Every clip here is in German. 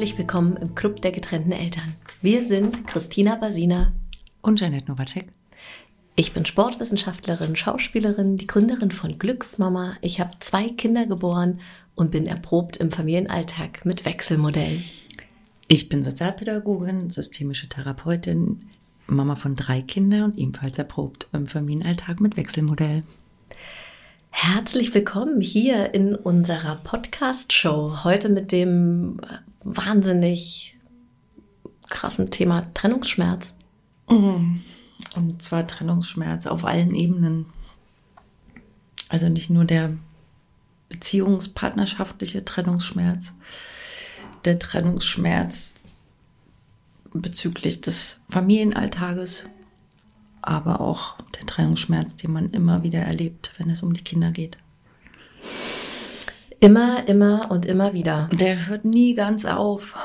Herzlich willkommen im Club der getrennten Eltern. Wir sind Christina Basina und Janet Nowacek. Ich bin Sportwissenschaftlerin, Schauspielerin, die Gründerin von Glücksmama. Ich habe zwei Kinder geboren und bin erprobt im Familienalltag mit Wechselmodellen. Ich bin Sozialpädagogin, systemische Therapeutin, Mama von drei Kindern und ebenfalls erprobt im Familienalltag mit Wechselmodell. Herzlich willkommen hier in unserer Podcast-Show. Heute mit dem wahnsinnig krassen Thema Trennungsschmerz. Mhm. Und zwar Trennungsschmerz auf allen Ebenen. Also nicht nur der beziehungspartnerschaftliche Trennungsschmerz, der Trennungsschmerz bezüglich des Familienalltages, aber auch der Trennungsschmerz, den man immer wieder erlebt, wenn es um die Kinder geht. Immer, immer und immer wieder. Der hört nie ganz auf.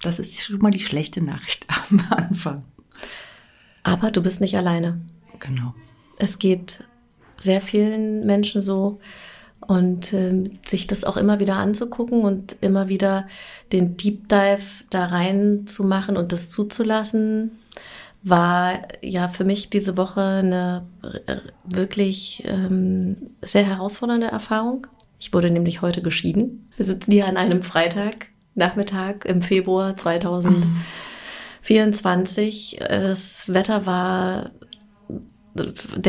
Das ist schon mal die schlechte Nachricht am Anfang. Aber du bist nicht alleine. Genau. Es geht sehr vielen Menschen so. Und äh, sich das auch immer wieder anzugucken und immer wieder den Deep Dive da rein zu machen und das zuzulassen, war ja für mich diese Woche eine äh, wirklich ähm, sehr herausfordernde Erfahrung. Ich wurde nämlich heute geschieden. Wir sitzen hier an einem Freitag, Nachmittag im Februar 2024. Das Wetter war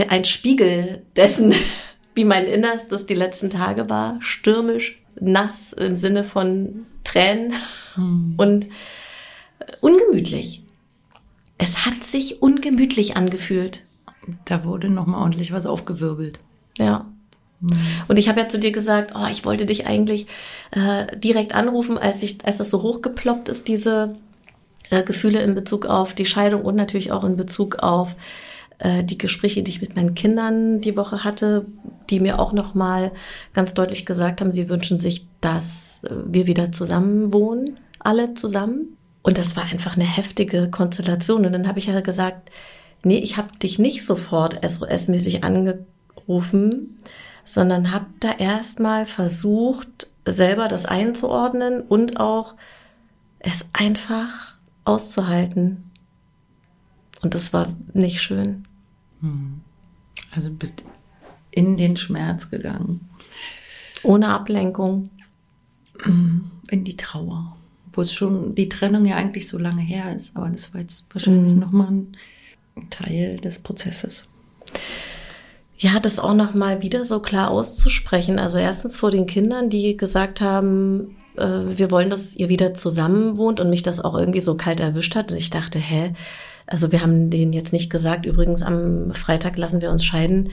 ein Spiegel dessen, wie mein Innerstes die letzten Tage war. Stürmisch, nass im Sinne von Tränen hm. und ungemütlich. Es hat sich ungemütlich angefühlt. Da wurde nochmal ordentlich was aufgewirbelt. Ja. Hm. Und ich habe ja zu dir gesagt, oh, ich wollte dich eigentlich äh, direkt anrufen, als ich, als das so hochgeploppt ist, diese äh, Gefühle in Bezug auf die Scheidung und natürlich auch in Bezug auf äh, die Gespräche, die ich mit meinen Kindern die Woche hatte, die mir auch noch mal ganz deutlich gesagt haben, sie wünschen sich, dass äh, wir wieder zusammen wohnen, alle zusammen. Und das war einfach eine heftige Konstellation. Und dann habe ich ja gesagt, nee, ich habe dich nicht sofort SOS-mäßig angerufen, sondern habe da erstmal versucht, selber das einzuordnen und auch es einfach auszuhalten. Und das war nicht schön. Hm. Also bist in den Schmerz gegangen. Ohne Ablenkung. In die Trauer. Wo es schon die Trennung ja eigentlich so lange her ist. Aber das war jetzt wahrscheinlich mhm. nochmal ein Teil des Prozesses. Ja, das auch nochmal wieder so klar auszusprechen. Also erstens vor den Kindern, die gesagt haben, äh, wir wollen, dass ihr wieder zusammen wohnt und mich das auch irgendwie so kalt erwischt hat. Ich dachte, hä? Also wir haben denen jetzt nicht gesagt, übrigens am Freitag lassen wir uns scheiden,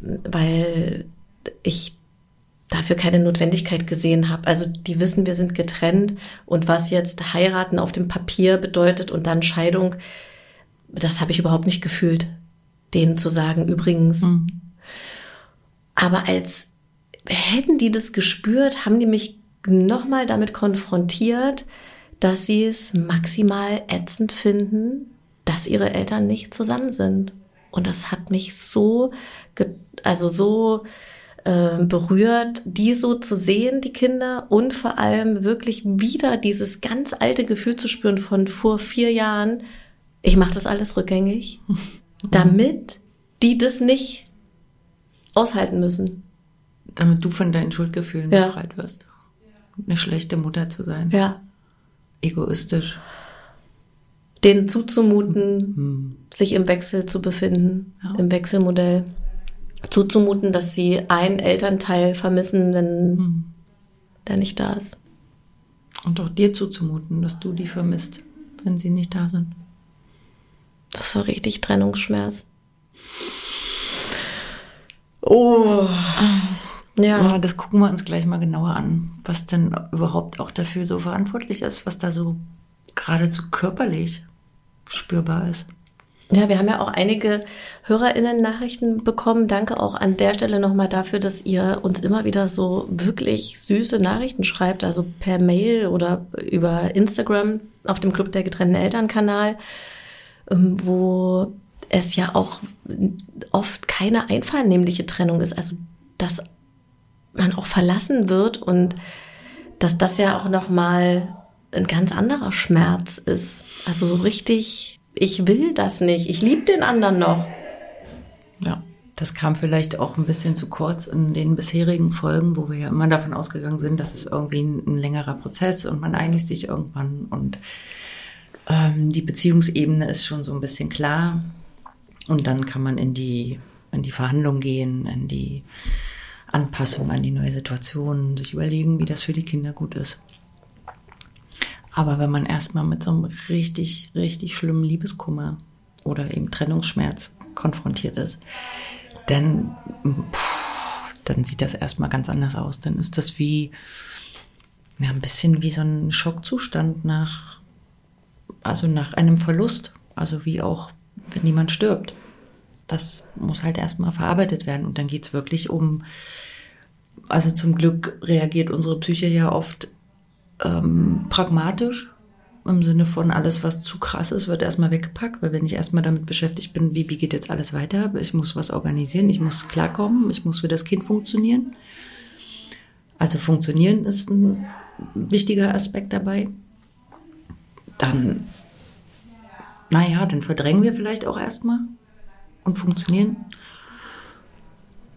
weil ich dafür keine Notwendigkeit gesehen habe. Also die wissen, wir sind getrennt und was jetzt heiraten auf dem Papier bedeutet und dann Scheidung, das habe ich überhaupt nicht gefühlt, denen zu sagen, übrigens. Mhm. Aber als hätten die das gespürt, haben die mich nochmal damit konfrontiert, dass sie es maximal ätzend finden, dass ihre Eltern nicht zusammen sind. Und das hat mich so, also so äh, berührt, die so zu sehen, die Kinder, und vor allem wirklich wieder dieses ganz alte Gefühl zu spüren von vor vier Jahren, ich mache das alles rückgängig, damit die das nicht aushalten müssen. Damit du von deinen Schuldgefühlen ja. befreit wirst. Eine schlechte Mutter zu sein. Ja. Egoistisch denen zuzumuten, hm. sich im Wechsel zu befinden, ja. im Wechselmodell. Zuzumuten, dass sie einen Elternteil vermissen, wenn hm. der nicht da ist. Und auch dir zuzumuten, dass du die vermisst, wenn sie nicht da sind. Das war richtig Trennungsschmerz. Oh. Ja. Das gucken wir uns gleich mal genauer an, was denn überhaupt auch dafür so verantwortlich ist, was da so geradezu körperlich spürbar ist. Ja, wir haben ja auch einige HörerInnen-Nachrichten bekommen. Danke auch an der Stelle nochmal dafür, dass ihr uns immer wieder so wirklich süße Nachrichten schreibt, also per Mail oder über Instagram auf dem Club der getrennten Eltern-Kanal, ähm, wo es ja auch oft keine einvernehmliche Trennung ist. Also, dass man auch verlassen wird und dass das ja auch nochmal ein ganz anderer Schmerz ist. Also so richtig, ich will das nicht, ich liebe den anderen noch. Ja, das kam vielleicht auch ein bisschen zu kurz in den bisherigen Folgen, wo wir ja immer davon ausgegangen sind, dass es irgendwie ein, ein längerer Prozess und man einigt sich irgendwann und ähm, die Beziehungsebene ist schon so ein bisschen klar und dann kann man in die, in die Verhandlung gehen, in die Anpassung an die neue Situation, sich überlegen, wie das für die Kinder gut ist. Aber wenn man erstmal mit so einem richtig, richtig schlimmen Liebeskummer oder eben Trennungsschmerz konfrontiert ist, dann, pff, dann sieht das erstmal ganz anders aus. Dann ist das wie, ja, ein bisschen wie so ein Schockzustand nach, also nach einem Verlust. Also wie auch, wenn jemand stirbt. Das muss halt erstmal verarbeitet werden. Und dann geht's wirklich um, also zum Glück reagiert unsere Psyche ja oft ähm, pragmatisch im Sinne von alles, was zu krass ist, wird erstmal weggepackt, weil wenn ich erstmal damit beschäftigt bin, wie, wie geht jetzt alles weiter, ich muss was organisieren, ich muss klarkommen, ich muss für das Kind funktionieren. Also funktionieren ist ein wichtiger Aspekt dabei. Dann, naja, dann verdrängen wir vielleicht auch erstmal und funktionieren.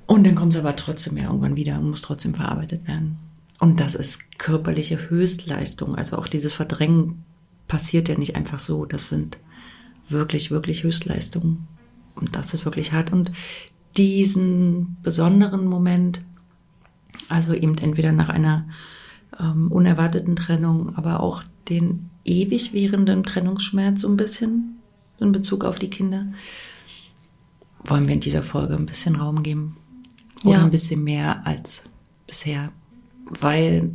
Und dann kommt es aber trotzdem ja irgendwann wieder und muss trotzdem verarbeitet werden. Und das ist körperliche Höchstleistung. Also auch dieses Verdrängen passiert ja nicht einfach so. Das sind wirklich, wirklich Höchstleistungen. Und das ist wirklich hart. Und diesen besonderen Moment, also eben entweder nach einer ähm, unerwarteten Trennung, aber auch den ewig währenden Trennungsschmerz so ein bisschen in Bezug auf die Kinder, wollen wir in dieser Folge ein bisschen Raum geben. Oder ja. ein bisschen mehr als bisher weil,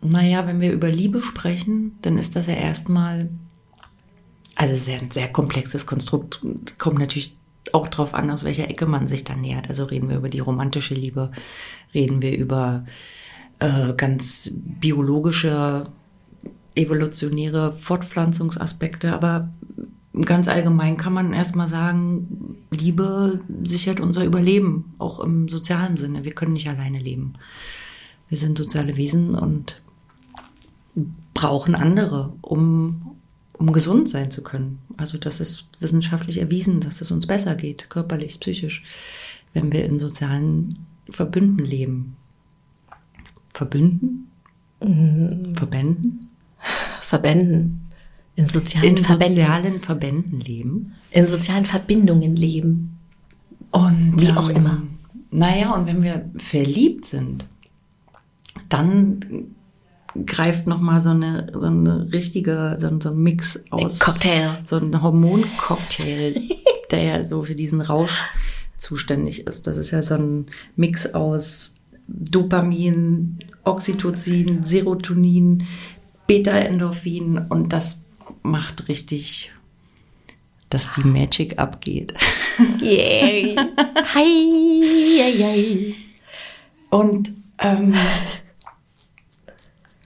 naja, wenn wir über Liebe sprechen, dann ist das ja erstmal, also sehr, ein sehr komplexes Konstrukt, kommt natürlich auch darauf an, aus welcher Ecke man sich dann nähert. Also reden wir über die romantische Liebe, reden wir über äh, ganz biologische, evolutionäre Fortpflanzungsaspekte, aber ganz allgemein kann man erstmal sagen, Liebe sichert unser Überleben, auch im sozialen Sinne. Wir können nicht alleine leben. Wir sind soziale Wesen und brauchen andere, um, um gesund sein zu können. Also das ist wissenschaftlich erwiesen, dass es uns besser geht, körperlich, psychisch, wenn wir in sozialen Verbünden leben. Verbünden? Mhm. Verbänden? Verbänden. In sozialen in Verbänden. sozialen Verbänden leben. In sozialen Verbindungen leben. Und wie auch ähm, immer. Naja, und wenn wir verliebt sind, dann greift noch mal so eine so eine richtige so, so ein Mix aus Cocktail so ein Hormoncocktail der ja so für diesen Rausch zuständig ist das ist ja so ein Mix aus Dopamin Oxytocin Serotonin Beta-Endorphin und das macht richtig dass die Magic abgeht. Yeah. Hi, hi, hi. Und ähm,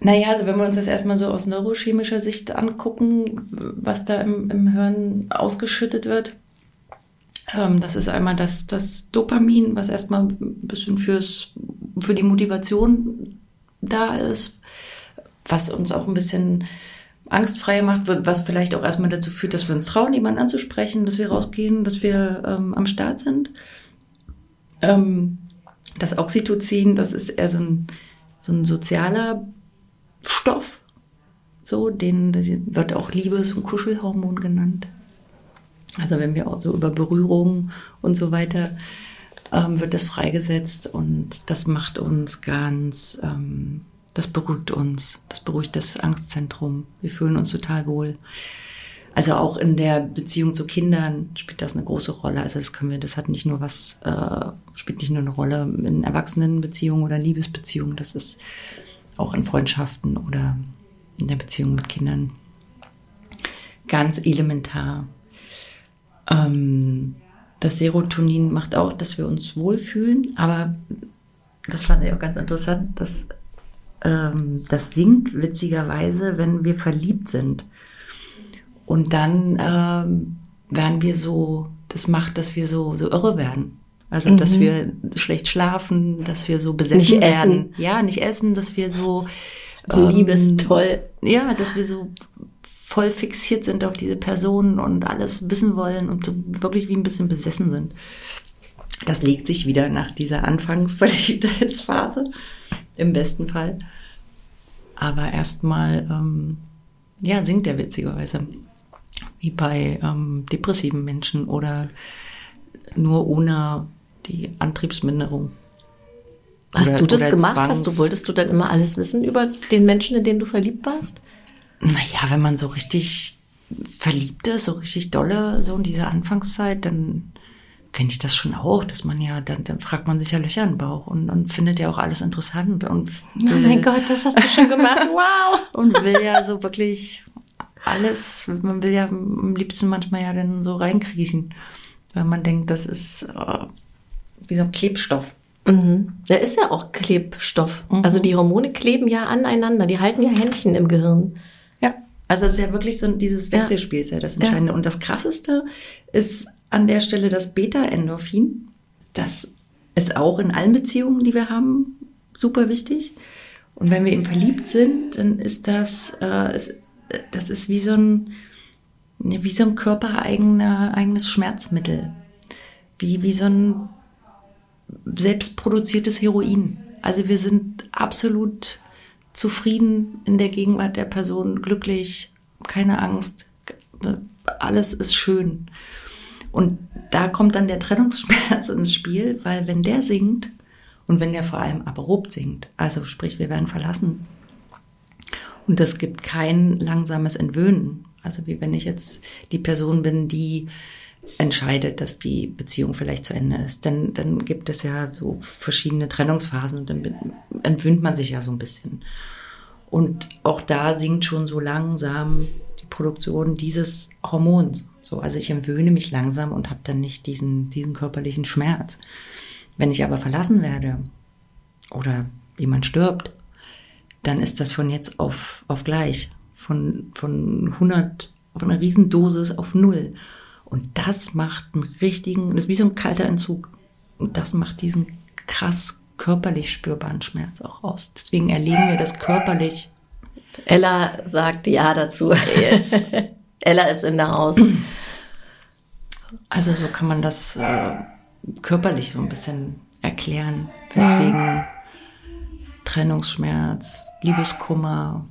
naja, also wenn wir uns das erstmal so aus neurochemischer Sicht angucken, was da im, im Hirn ausgeschüttet wird, ähm, das ist einmal das, das Dopamin, was erstmal ein bisschen fürs, für die Motivation da ist, was uns auch ein bisschen angstfrei macht, was vielleicht auch erstmal dazu führt, dass wir uns trauen, jemanden anzusprechen, dass wir rausgehen, dass wir ähm, am Start sind. Ähm, das Oxytocin, das ist eher so ein, so ein sozialer Stoff. So, den wird auch Liebes- und Kuschelhormon genannt. Also wenn wir auch so über Berührung und so weiter ähm, wird das freigesetzt und das macht uns ganz, ähm, das beruhigt uns, das beruhigt das Angstzentrum. Wir fühlen uns total wohl. Also auch in der Beziehung zu Kindern spielt das eine große Rolle. Also das können wir, das hat nicht nur was, äh, spielt nicht nur eine Rolle in Erwachsenenbeziehungen oder Liebesbeziehungen. Das ist auch in Freundschaften oder in der Beziehung mit Kindern ganz elementar. Ähm, das Serotonin macht auch, dass wir uns wohlfühlen, aber das fand ich auch ganz interessant, dass ähm, das sinkt witzigerweise, wenn wir verliebt sind. Und dann ähm, werden wir so, das macht, dass wir so, so irre werden. Also, mhm. dass wir schlecht schlafen, dass wir so besessen nicht werden. Essen. Ja, nicht essen, dass wir so Liebestoll. Ähm, ja, dass wir so voll fixiert sind auf diese Person und alles wissen wollen und so wirklich wie ein bisschen besessen sind. Das legt sich wieder nach dieser Anfangsverliebtheitsphase, im besten Fall. Aber erstmal, ähm, ja, singt er witzigerweise. Wie bei ähm, depressiven Menschen oder nur ohne die Antriebsminderung. Hast Oder- du das gemacht? Zwangs- Hast du, wolltest du dann immer alles wissen über den Menschen, in den du verliebt warst? Naja, wenn man so richtig verliebt ist, so richtig dolle, so in dieser Anfangszeit, dann kenne ich das schon auch, dass man ja, dann, dann fragt man sich ja Löcher im Bauch und, und findet ja auch alles interessant und Oh mein Gott, das hast du schon gemacht. Wow. und will ja so wirklich alles, man will ja am liebsten manchmal ja dann so reinkriechen, weil man denkt, das ist äh, wie so ein Klebstoff. Mhm. Der ist ja auch Klebstoff. Mhm. Also die Hormone kleben ja aneinander. Die halten ja Händchen im Gehirn. Ja, also es ist ja wirklich so dieses Ja. Wechselspiel ist ja das Entscheidende. Und das Krasseste ist an der Stelle das Beta-Endorphin. Das ist auch in allen Beziehungen, die wir haben, super wichtig. Und wenn wir eben verliebt sind, dann ist das, äh, ist, das ist wie so ein, ne, wie so ein körpereigener, Schmerzmittel. Wie, wie so ein selbstproduziertes Heroin. Also wir sind absolut zufrieden in der Gegenwart der Person, glücklich, keine Angst, alles ist schön. Und da kommt dann der Trennungsschmerz ins Spiel, weil wenn der singt und wenn der vor allem abrupt singt, also sprich, wir werden verlassen und es gibt kein langsames Entwöhnen, also wie wenn ich jetzt die Person bin, die entscheidet, dass die Beziehung vielleicht zu Ende ist, dann, dann gibt es ja so verschiedene Trennungsphasen und dann entwöhnt man sich ja so ein bisschen. Und auch da sinkt schon so langsam die Produktion dieses Hormons. So, also ich entwöhne mich langsam und habe dann nicht diesen, diesen körperlichen Schmerz. Wenn ich aber verlassen werde oder jemand stirbt, dann ist das von jetzt auf, auf gleich. Von, von 100, von einer Riesendosis auf null. Und das macht einen richtigen, das ist wie so ein kalter Entzug. Und das macht diesen krass körperlich spürbaren Schmerz auch aus. Deswegen erleben wir das körperlich. Ella sagt ja dazu. Ella ist in der Haus. Also so kann man das äh, körperlich so ein bisschen erklären. Weswegen Trennungsschmerz, Liebeskummer,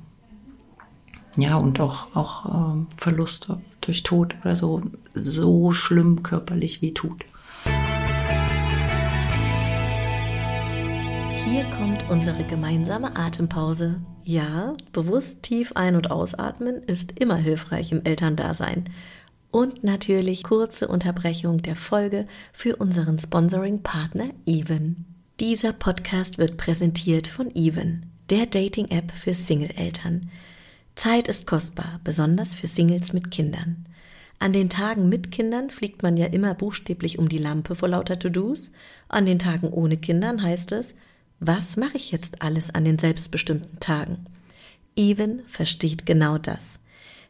ja, und auch, auch ähm, Verluste durch Tod oder so, so schlimm körperlich wie tut. Hier kommt unsere gemeinsame Atempause. Ja, bewusst tief ein- und ausatmen ist immer hilfreich im Elterndasein. Und natürlich kurze Unterbrechung der Folge für unseren Sponsoring-Partner Even. Dieser Podcast wird präsentiert von Even, der Dating-App für Single-Eltern. Zeit ist kostbar, besonders für Singles mit Kindern. An den Tagen mit Kindern fliegt man ja immer buchstäblich um die Lampe vor lauter To-Dos. An den Tagen ohne Kindern heißt es, was mache ich jetzt alles an den selbstbestimmten Tagen? Even versteht genau das.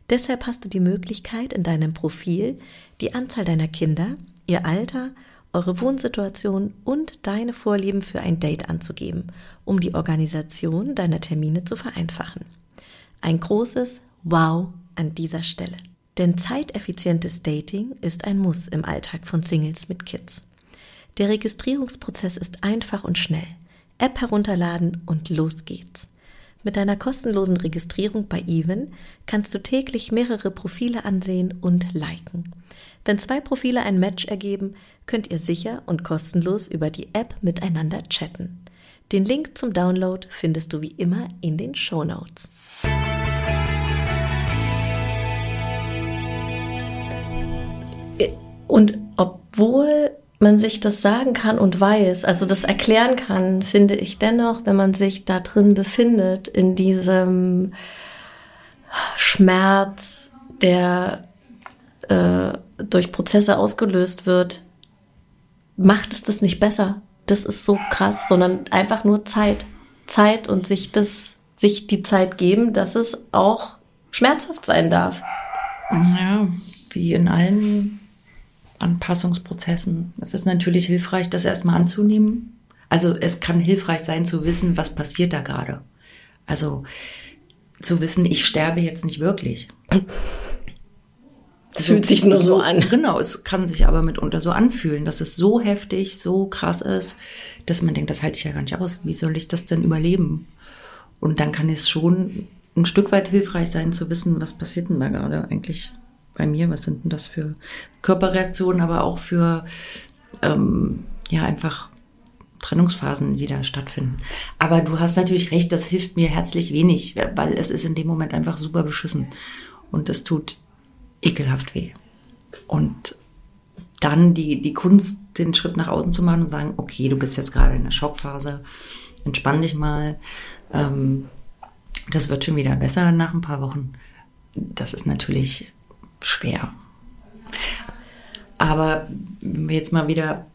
Deshalb hast du die Möglichkeit, in deinem Profil die Anzahl deiner Kinder, ihr Alter, eure Wohnsituation und deine Vorlieben für ein Date anzugeben, um die Organisation deiner Termine zu vereinfachen. Ein großes Wow an dieser Stelle. Denn zeiteffizientes Dating ist ein Muss im Alltag von Singles mit Kids. Der Registrierungsprozess ist einfach und schnell. App herunterladen und los geht's. Mit deiner kostenlosen Registrierung bei Even kannst du täglich mehrere Profile ansehen und liken. Wenn zwei Profile ein Match ergeben, könnt ihr sicher und kostenlos über die App miteinander chatten. Den Link zum Download findest du wie immer in den Show Notes. Und obwohl man sich das sagen kann und weiß, also das erklären kann, finde ich dennoch, wenn man sich da drin befindet, in diesem Schmerz, der äh, durch Prozesse ausgelöst wird, macht es das nicht besser. Das ist so krass, sondern einfach nur Zeit. Zeit und sich das, sich die Zeit geben, dass es auch schmerzhaft sein darf. Ja, wie in allen Anpassungsprozessen. Es ist natürlich hilfreich, das erstmal anzunehmen. Also es kann hilfreich sein zu wissen, was passiert da gerade. Also zu wissen, ich sterbe jetzt nicht wirklich. Das fühlt sich nur so an. Genau, es kann sich aber mitunter so anfühlen, dass es so heftig, so krass ist, dass man denkt, das halte ich ja gar nicht aus. Wie soll ich das denn überleben? Und dann kann es schon ein Stück weit hilfreich sein zu wissen, was passiert denn da gerade eigentlich bei mir? Was sind denn das für Körperreaktionen, aber auch für ähm, ja einfach Trennungsphasen, die da stattfinden. Aber du hast natürlich recht, das hilft mir herzlich wenig, weil es ist in dem Moment einfach super beschissen und es tut ekelhaft weh. Und dann die, die Kunst, den Schritt nach außen zu machen und sagen, okay, du bist jetzt gerade in der Schockphase, entspann dich mal, ähm, das wird schon wieder besser nach ein paar Wochen. Das ist natürlich schwer. Aber wenn wir jetzt mal wieder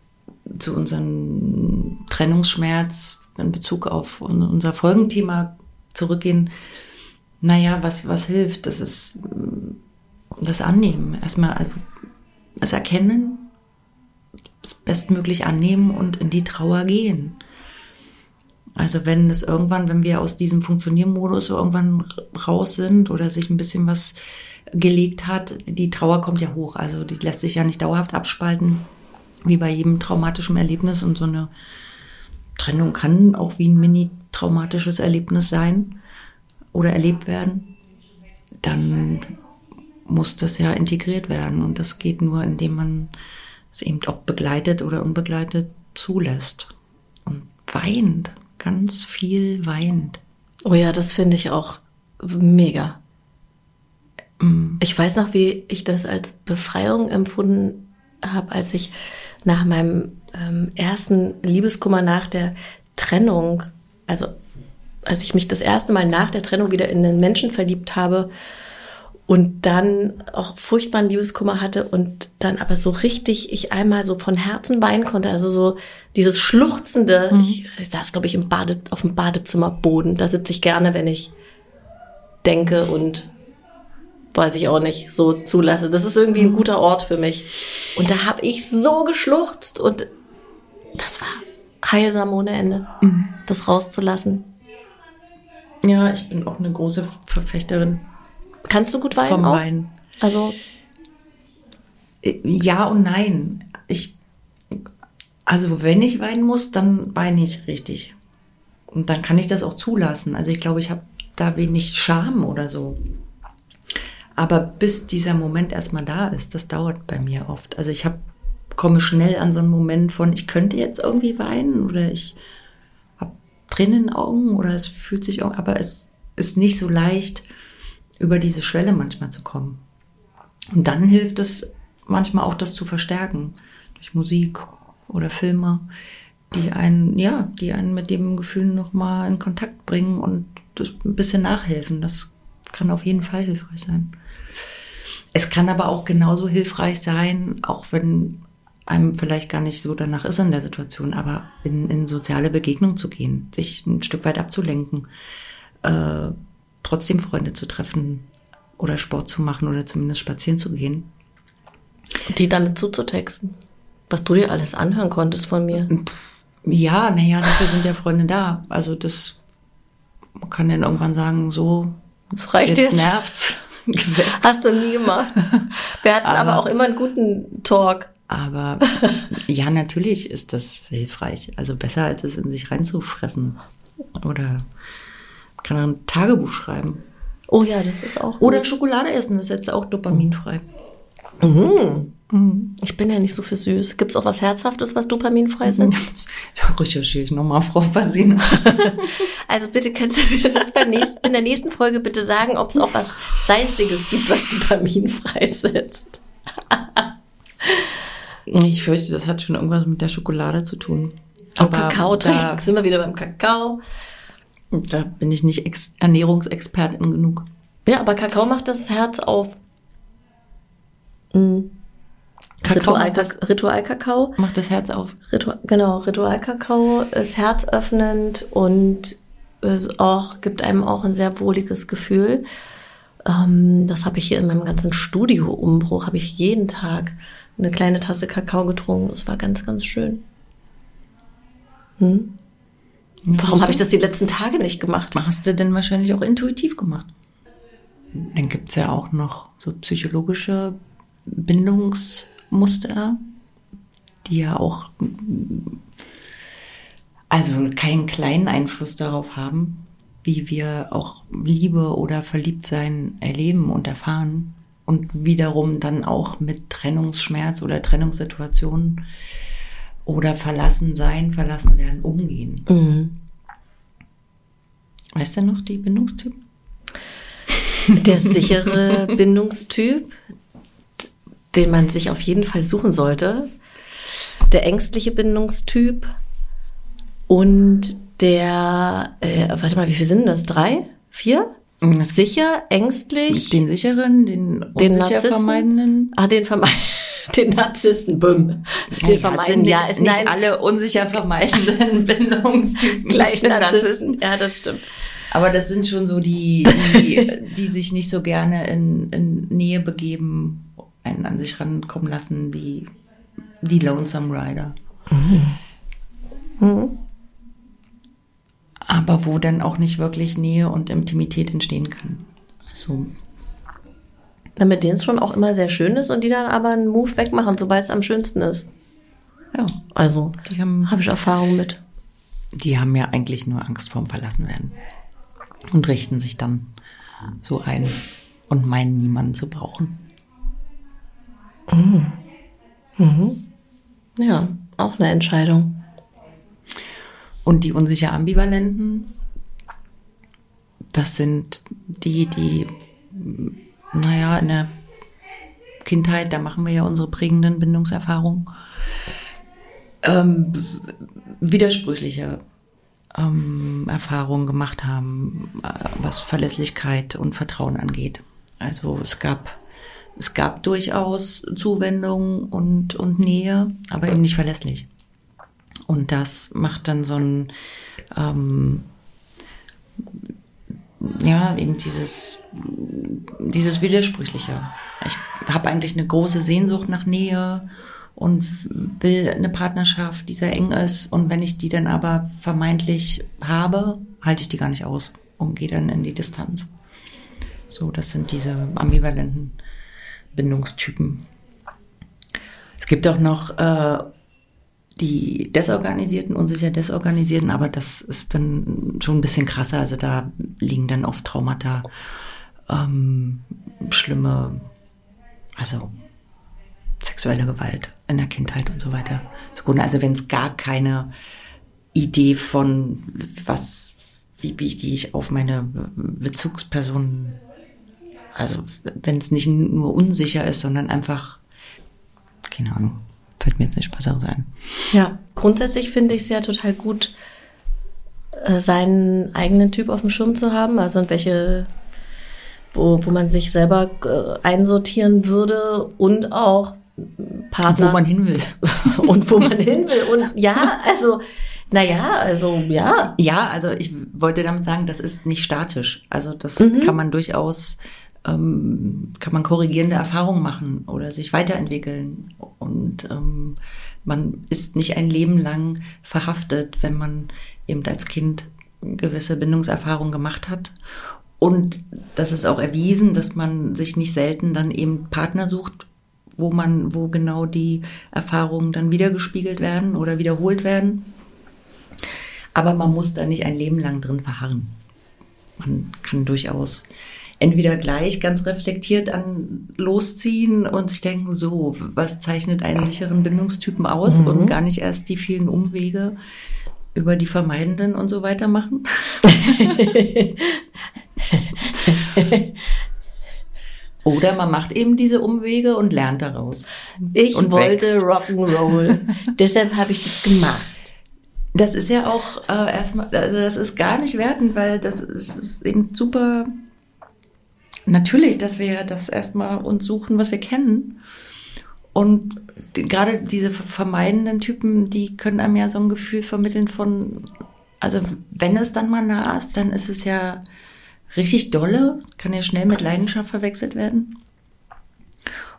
zu unserem Trennungsschmerz in Bezug auf unser Folgenthema zurückgehen, naja, was, was hilft? Das ist das Annehmen. Erstmal, also das Erkennen, das bestmöglich annehmen und in die Trauer gehen. Also wenn es irgendwann, wenn wir aus diesem Funktioniermodus irgendwann raus sind oder sich ein bisschen was gelegt hat, die Trauer kommt ja hoch. Also die lässt sich ja nicht dauerhaft abspalten, wie bei jedem traumatischen Erlebnis. Und so eine Trennung kann auch wie ein mini-traumatisches Erlebnis sein oder erlebt werden. Dann muss das ja integriert werden. Und das geht nur, indem man es eben auch begleitet oder unbegleitet zulässt. Und weint ganz viel weint. Oh ja, das finde ich auch mega. Mm. Ich weiß noch, wie ich das als Befreiung empfunden habe, als ich nach meinem ähm, ersten Liebeskummer nach der Trennung, also als ich mich das erste Mal nach der Trennung wieder in einen Menschen verliebt habe und dann auch furchtbaren Liebeskummer hatte und dann aber so richtig ich einmal so von Herzen weinen konnte, also so dieses schluchzende, mhm. ich, ich saß glaube ich im Bade, auf dem Badezimmerboden, da sitze ich gerne, wenn ich denke und weiß ich auch nicht, so zulasse. Das ist irgendwie ein guter Ort für mich. Und da habe ich so geschluchzt und das war heilsam ohne Ende, mhm. das rauszulassen. Ja, ich bin auch eine große Verfechterin Kannst du gut weinen? Vom auch? Weinen. Also. Äh, ja und nein. Ich, also wenn ich weinen muss, dann weine ich richtig. Und dann kann ich das auch zulassen. Also ich glaube, ich habe da wenig Scham oder so. Aber bis dieser Moment erstmal da ist, das dauert bei mir oft. Also ich hab, komme schnell an so einen Moment von, ich könnte jetzt irgendwie weinen oder ich habe Tränen in den Augen oder es fühlt sich, aber es ist nicht so leicht, über diese Schwelle manchmal zu kommen. Und dann hilft es manchmal auch, das zu verstärken durch Musik oder Filme, die einen, ja, die einen mit dem Gefühl nochmal in Kontakt bringen und ein bisschen nachhelfen. Das kann auf jeden Fall hilfreich sein. Es kann aber auch genauso hilfreich sein, auch wenn einem vielleicht gar nicht so danach ist in der Situation, aber in, in soziale Begegnung zu gehen, sich ein Stück weit abzulenken, äh, trotzdem Freunde zu treffen oder Sport zu machen oder zumindest spazieren zu gehen. Die dann zuzutexten, was du dir alles anhören konntest von mir. Ja, naja, dafür sind ja Freunde da. Also das man kann dann irgendwann sagen, so das reicht jetzt, nervt's. Hast du nie gemacht. Wir hatten aber, aber auch immer einen guten Talk. Aber ja, natürlich ist das hilfreich. Also besser, als es in sich reinzufressen. Oder kann ein Tagebuch schreiben. Oh ja, das ist auch. Oder gut. Schokolade essen, das ist jetzt auch dopaminfrei. Mhm. Mhm. Ich bin ja nicht so für süß. Gibt es auch was Herzhaftes, was dopaminfrei ist? Recherchiere ich nochmal, Frau Basina. also bitte kannst du mir das beim nächsten, in der nächsten Folge bitte sagen, ob es auch was Salziges gibt, was Dopamin freisetzt. ich fürchte, das hat schon irgendwas mit der Schokolade zu tun. Oh, Aber Kakao da sind wir wieder beim Kakao. Da bin ich nicht Ex Ernährungsexpertin genug. Ja, aber Kakao macht das Herz auf. Mhm. Ritual-Kakao Ritual macht das Herz auf. Ritual, genau, Ritualkakao ist herzöffnend und auch, gibt einem auch ein sehr wohliges Gefühl. Ähm, das habe ich hier in meinem ganzen Studio-Umbruch, habe ich jeden Tag eine kleine Tasse Kakao getrunken. Das war ganz, ganz schön. Hm? Warum habe ich das die letzten Tage nicht gemacht? Hast du denn wahrscheinlich auch intuitiv gemacht? Dann gibt's ja auch noch so psychologische Bindungsmuster, die ja auch also keinen kleinen Einfluss darauf haben, wie wir auch Liebe oder Verliebtsein erleben und erfahren und wiederum dann auch mit Trennungsschmerz oder Trennungssituationen oder verlassen sein, verlassen werden umgehen. Mhm. Weißt du noch die Bindungstypen? Der sichere Bindungstyp, den man sich auf jeden Fall suchen sollte. Der ängstliche Bindungstyp und der, äh, warte mal, wie viel sind das? Drei? Vier? Mhm. Sicher, ängstlich. Den sicheren, den den Narzissten, vermeidenden. Ah, den vermeidenden. Den Narzissten, bumm. Den ja, vermeiden. Nicht, ja, nicht nein. alle unsicher vermeidenden Bindungstypen. Gleich Narzissten. Ja, das stimmt. Aber das sind schon so die, die, die sich nicht so gerne in, in Nähe begeben, einen an sich rankommen lassen, die, die Lonesome Rider. Mhm. Mhm. Aber wo dann auch nicht wirklich Nähe und Intimität entstehen kann. Also. Damit denen es schon auch immer sehr schön ist und die dann aber einen Move wegmachen, sobald es am schönsten ist. Ja. Also, habe ich Erfahrung mit. Die haben ja eigentlich nur Angst vorm Verlassenwerden und richten sich dann so ein und meinen niemanden zu brauchen. Mhm. Mhm. Ja, auch eine Entscheidung. Und die unsicher ambivalenten, das sind die, die, naja, in der Kindheit, da machen wir ja unsere prägenden Bindungserfahrungen, ähm, widersprüchliche ähm, Erfahrungen gemacht haben, äh, was Verlässlichkeit und Vertrauen angeht. Also es gab es gab durchaus Zuwendung und, und Nähe, aber eben nicht verlässlich. Und das macht dann so ein, ähm, ja, eben dieses, dieses Widersprüchliche. Ich habe eigentlich eine große Sehnsucht nach Nähe und will eine Partnerschaft, die sehr eng ist. Und wenn ich die dann aber vermeintlich habe, halte ich die gar nicht aus und gehe dann in die Distanz. So, das sind diese ambivalenten Bindungstypen. Es gibt auch noch äh, die desorganisierten, unsicher desorganisierten, aber das ist dann schon ein bisschen krasser. Also da liegen dann oft Traumata, ähm, schlimme, also sexuelle Gewalt in der Kindheit und so weiter zugrunde. Also wenn es gar keine Idee von was, wie, wie gehe ich auf meine Bezugspersonen, also wenn es nicht nur unsicher ist, sondern einfach, keine Ahnung, fällt mir jetzt nicht Besseres ein. Ja, grundsätzlich finde ich es ja total gut, äh, seinen eigenen Typ auf dem Schirm zu haben, also in welche wo, wo man sich selber äh, einsortieren würde und auch Partner. Wo man hin will. und wo man hin will. Und ja, also, naja, also ja. Ja, also ich wollte damit sagen, das ist nicht statisch. Also das mhm. kann man durchaus, ähm, kann man korrigierende Erfahrungen machen oder sich weiterentwickeln. Und ähm, man ist nicht ein Leben lang verhaftet, wenn man eben als Kind gewisse Bindungserfahrungen gemacht hat. Und das ist auch erwiesen, dass man sich nicht selten dann eben Partner sucht, wo man, wo genau die Erfahrungen dann wiedergespiegelt werden oder wiederholt werden. Aber man muss da nicht ein Leben lang drin verharren. Man kann durchaus entweder gleich ganz reflektiert an losziehen und sich denken, so, was zeichnet einen sicheren Bindungstypen aus mhm. und gar nicht erst die vielen Umwege über die Vermeidenden und so weiter machen. Oder man macht eben diese Umwege und lernt daraus. Ich wollte Rock'n'Roll. Deshalb habe ich das gemacht. Das ist ja auch äh, erstmal, also das ist gar nicht wertend, weil das ist, ist eben super natürlich, dass wir das erstmal uns suchen, was wir kennen. Und gerade diese vermeidenden Typen, die können einem ja so ein Gefühl vermitteln von, also wenn es dann mal nah ist, dann ist es ja richtig dolle, kann ja schnell mit Leidenschaft verwechselt werden.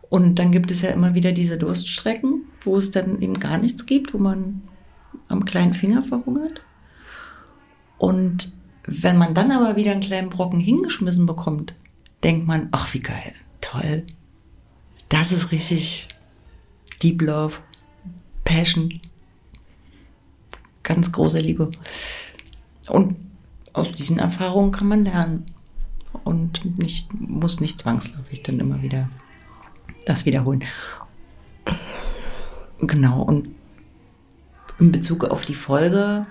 Und dann gibt es ja immer wieder diese Durststrecken, wo es dann eben gar nichts gibt, wo man am kleinen Finger verhungert. Und wenn man dann aber wieder einen kleinen Brocken hingeschmissen bekommt, denkt man, ach wie geil, toll. Das ist richtig Deep Love, Passion, ganz große Liebe. Und aus diesen Erfahrungen kann man lernen und nicht, muss nicht zwangsläufig dann immer wieder das wiederholen. Genau, und in Bezug auf die Folge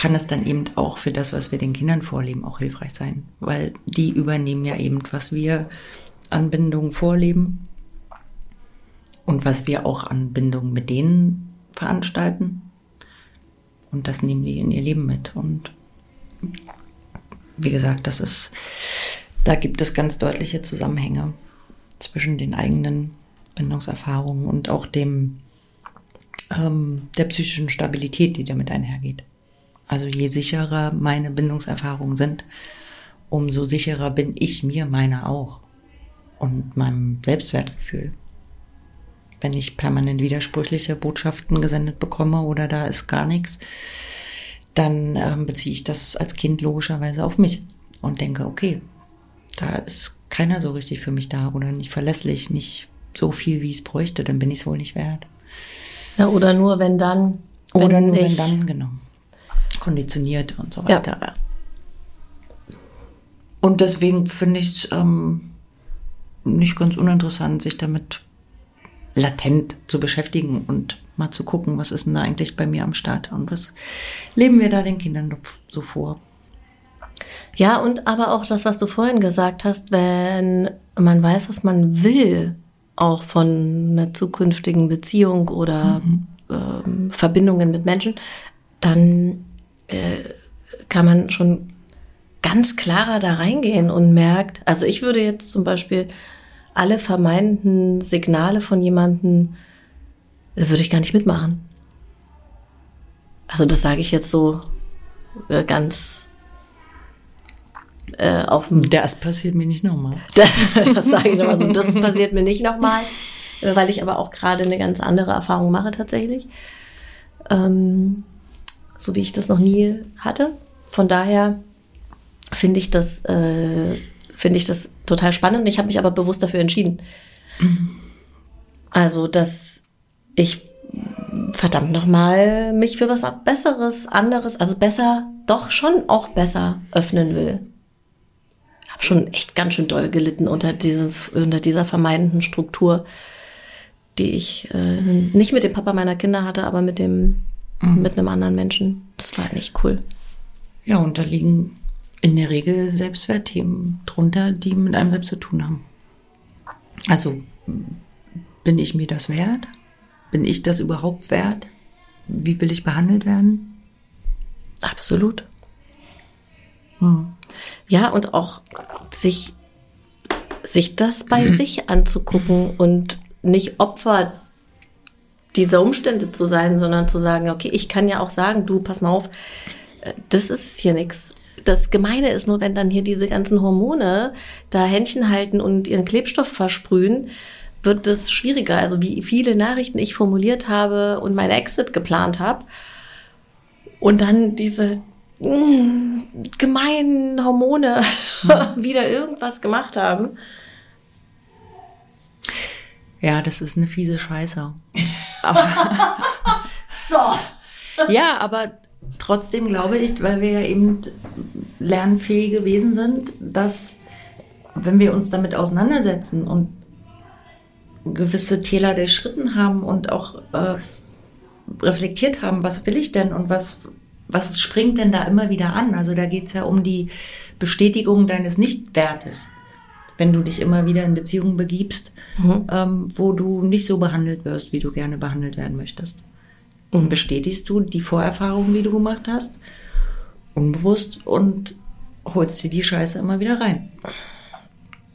kann es dann eben auch für das, was wir den Kindern vorleben, auch hilfreich sein, weil die übernehmen ja eben, was wir an Bindungen vorleben und was wir auch an Bindungen mit denen veranstalten. Und das nehmen die in ihr Leben mit. Und wie gesagt, das ist, da gibt es ganz deutliche Zusammenhänge zwischen den eigenen Bindungserfahrungen und auch dem, ähm, der psychischen Stabilität, die damit einhergeht. Also je sicherer meine Bindungserfahrungen sind, umso sicherer bin ich mir meiner auch und meinem Selbstwertgefühl. Wenn ich permanent widersprüchliche Botschaften gesendet bekomme oder da ist gar nichts, dann ähm, beziehe ich das als Kind logischerweise auf mich und denke, okay, da ist keiner so richtig für mich da oder nicht verlässlich, nicht so viel, wie es bräuchte, dann bin ich es wohl nicht wert. Ja, oder nur wenn dann. Wenn oder nur wenn dann, genau konditioniert und so weiter. Ja. Und deswegen finde ich es ähm, nicht ganz uninteressant, sich damit latent zu beschäftigen und mal zu gucken, was ist denn da eigentlich bei mir am Start und was leben wir da den Kindern so vor. Ja, und aber auch das, was du vorhin gesagt hast, wenn man weiß, was man will, auch von einer zukünftigen Beziehung oder mhm. ähm, Verbindungen mit Menschen, dann äh, kann man schon ganz klarer da reingehen und merkt, also ich würde jetzt zum Beispiel alle vermeinten Signale von jemandem, würde ich gar nicht mitmachen. Also das sage ich jetzt so äh, ganz äh, auf dem... Das passiert mir nicht nochmal. das sage ich nochmal so, das passiert mir nicht nochmal, weil ich aber auch gerade eine ganz andere Erfahrung mache tatsächlich. Ähm, so wie ich das noch nie hatte. Von daher finde ich das, äh, finde ich das total spannend. Ich habe mich aber bewusst dafür entschieden. Also, dass ich verdammt nochmal mich für was Besseres, anderes, also besser, doch schon auch besser öffnen will. Habe schon echt ganz schön doll gelitten unter, diese, unter dieser vermeidenden Struktur, die ich äh, nicht mit dem Papa meiner Kinder hatte, aber mit dem mhm. mit einem anderen Menschen. Das war nicht cool. Ja, und da liegen in der Regel Selbstwertthemen drunter, die mit einem selbst zu tun haben. Also, bin ich mir das wert? Bin ich das überhaupt wert? Wie will ich behandelt werden? Absolut. Hm. Ja, und auch sich, sich das bei sich anzugucken und nicht Opfer dieser Umstände zu sein, sondern zu sagen, okay, ich kann ja auch sagen, du, pass mal auf, äh, das ist hier nichts. Das Gemeine ist nur, wenn dann hier diese ganzen Hormone da Händchen halten und ihren Klebstoff versprühen, wird es schwieriger. Also wie viele Nachrichten ich formuliert habe und mein Exit geplant habe und dann diese mm, gemeinen Hormone wieder irgendwas gemacht haben. Ja, das ist eine fiese Scheiße. so. Ja, aber trotzdem glaube ich, weil wir ja eben lernfähige Wesen sind, dass wenn wir uns damit auseinandersetzen und gewisse Täler durchschritten haben und auch äh, reflektiert haben, was will ich denn und was, was springt denn da immer wieder an? Also da geht es ja um die Bestätigung deines Nichtwertes wenn du dich immer wieder in Beziehungen begibst, mhm. ähm, wo du nicht so behandelt wirst, wie du gerne behandelt werden möchtest. Mhm. Bestätigst du die Vorerfahrungen, die du gemacht hast, unbewusst und holst dir die Scheiße immer wieder rein.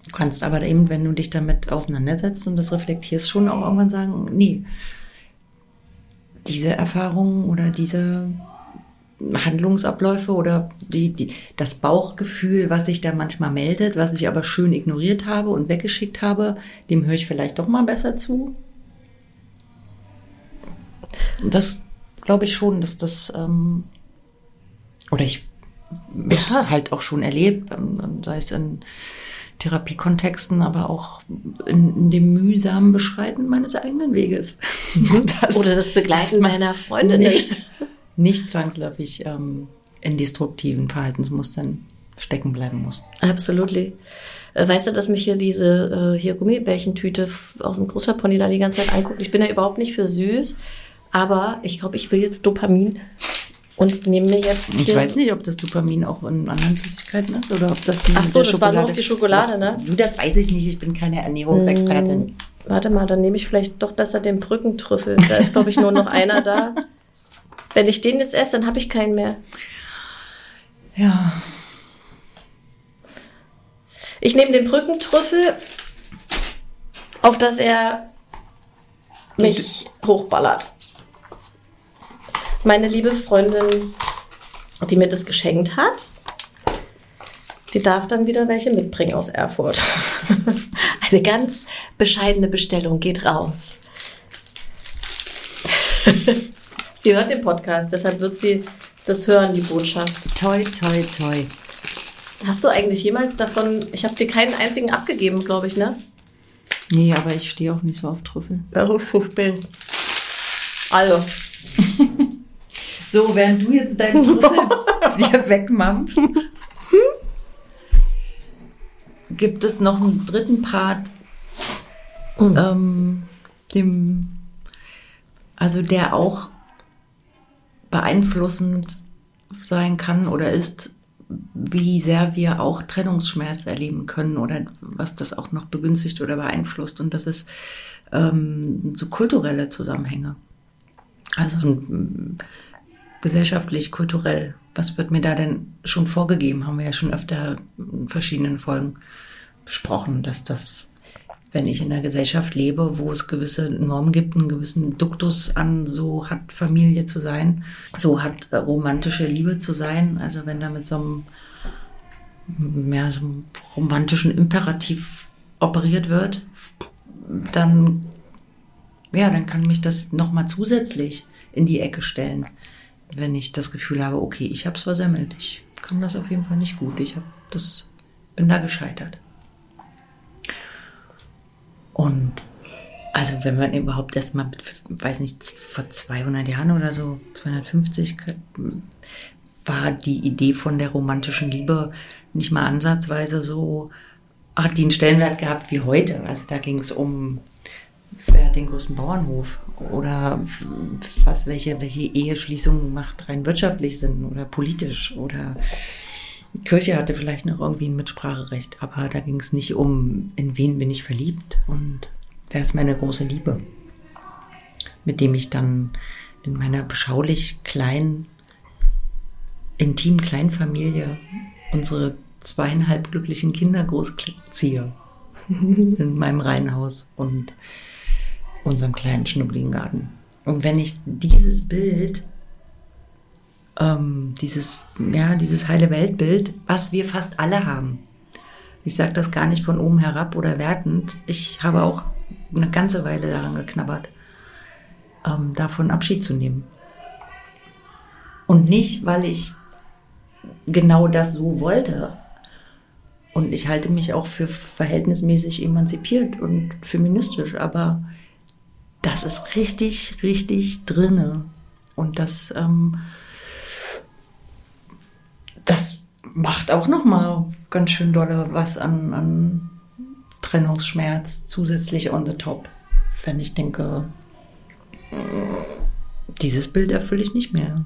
Du kannst aber eben, wenn du dich damit auseinandersetzt und das reflektierst, schon auch irgendwann sagen, nee, diese Erfahrungen oder diese Handlungsabläufe oder die, die, das Bauchgefühl, was sich da manchmal meldet, was ich aber schön ignoriert habe und weggeschickt habe, dem höre ich vielleicht doch mal besser zu. Das glaube ich schon, dass das ähm, oder ich ja. habe es halt auch schon erlebt, ähm, sei es in Therapiekontexten, aber auch in, in, dem mühsamen Beschreiten meines eigenen Weges. Mhm. Das, Oder das Begleiten meiner Freunde nicht. Nicht zwangsläufig ähm, in destruktiven Verhaltensmustern stecken bleiben muss. Absolut. Äh, weißt du, dass mich hier diese äh, hier Gummibärchentüte aus dem Großstadtpony da die ganze Zeit anguckt? Ich bin ja überhaupt nicht für süß, aber ich glaube, ich will jetzt Dopamin und nehme mir jetzt. Ich weiß nicht, ob das Dopamin auch in anderen Süßigkeiten ist oder ob das. Ach so, das Schokolade, war nur die Schokolade, ne? Du, das weiß ich nicht. Ich bin keine Ernährungsexpertin. Hm, warte mal, dann nehme ich vielleicht doch besser den Brückentrüffel. Da ist, glaube ich, nur noch einer da. Wenn ich den jetzt esse, dann habe ich keinen mehr. Ja. Ich nehme den Brückentrüffel, auf dass er mich hochballert meine liebe Freundin, die mir das geschenkt hat, die darf dann wieder welche mitbringen aus Erfurt. Eine ganz bescheidene Bestellung geht raus. Sie hört den Podcast, deshalb wird sie das hören, die Botschaft. Toi, toi, toi. Hast du eigentlich jemals davon, ich habe dir keinen einzigen abgegeben, glaube ich, ne? Nee, aber ich stehe auch nicht so auf Trüffel. Also. So, während du jetzt deinen Trüffel dir wegmammst, gibt es noch einen dritten Part, mhm. ähm, dem, also der auch beeinflussend sein kann oder ist, wie sehr wir auch Trennungsschmerz erleben können oder was das auch noch begünstigt oder beeinflusst. Und das ist ähm, so kulturelle Zusammenhänge. Also gesellschaftlich, kulturell? Was wird mir da denn schon vorgegeben? Haben wir ja schon öfter in verschiedenen Folgen besprochen, dass das, wenn ich in einer Gesellschaft lebe, wo es gewisse Normen gibt, einen gewissen Duktus an, so hat Familie zu sein, so hat äh, romantische Liebe zu sein. Also wenn da mit so einem, mehr so einem romantischen Imperativ operiert wird, dann ja, dann kann mich das nochmal zusätzlich in die Ecke stellen wenn ich das Gefühl habe, okay, ich habe es versemmelt, ich kann das auf jeden Fall nicht gut, ich habe das, bin da gescheitert. Und also wenn man überhaupt erst mal, weiß nicht, vor 200 Jahren oder so, 250, war die Idee von der romantischen Liebe nicht mal ansatzweise so, hat die einen Stellenwert gehabt wie heute. Also da ging es um wer hat den größten Bauernhof oder was, welche, welche Eheschließung macht rein wirtschaftlich Sinn oder politisch oder Kirche hatte vielleicht noch irgendwie ein Mitspracherecht, aber da ging es nicht um, in wen bin ich verliebt und wer ist meine große Liebe, mit dem ich dann in meiner beschaulich kleinen, intimen Kleinfamilie unsere zweieinhalb glücklichen Kinder großziehe in meinem Reihenhaus und unserem kleinen schnuckligen Garten. Und wenn ich dieses Bild, ähm, dieses, ja, dieses heile Weltbild, was wir fast alle haben, ich sage das gar nicht von oben herab oder wertend, ich habe auch eine ganze Weile daran geknabbert, ähm, davon Abschied zu nehmen. Und nicht, weil ich genau das so wollte. Und ich halte mich auch für verhältnismäßig emanzipiert und feministisch, aber das ist richtig, richtig drinne. Und das, ähm, das macht auch noch mal ganz schön dolle was an, an Trennungsschmerz zusätzlich on the top. Wenn ich denke, dieses Bild erfülle ich nicht mehr.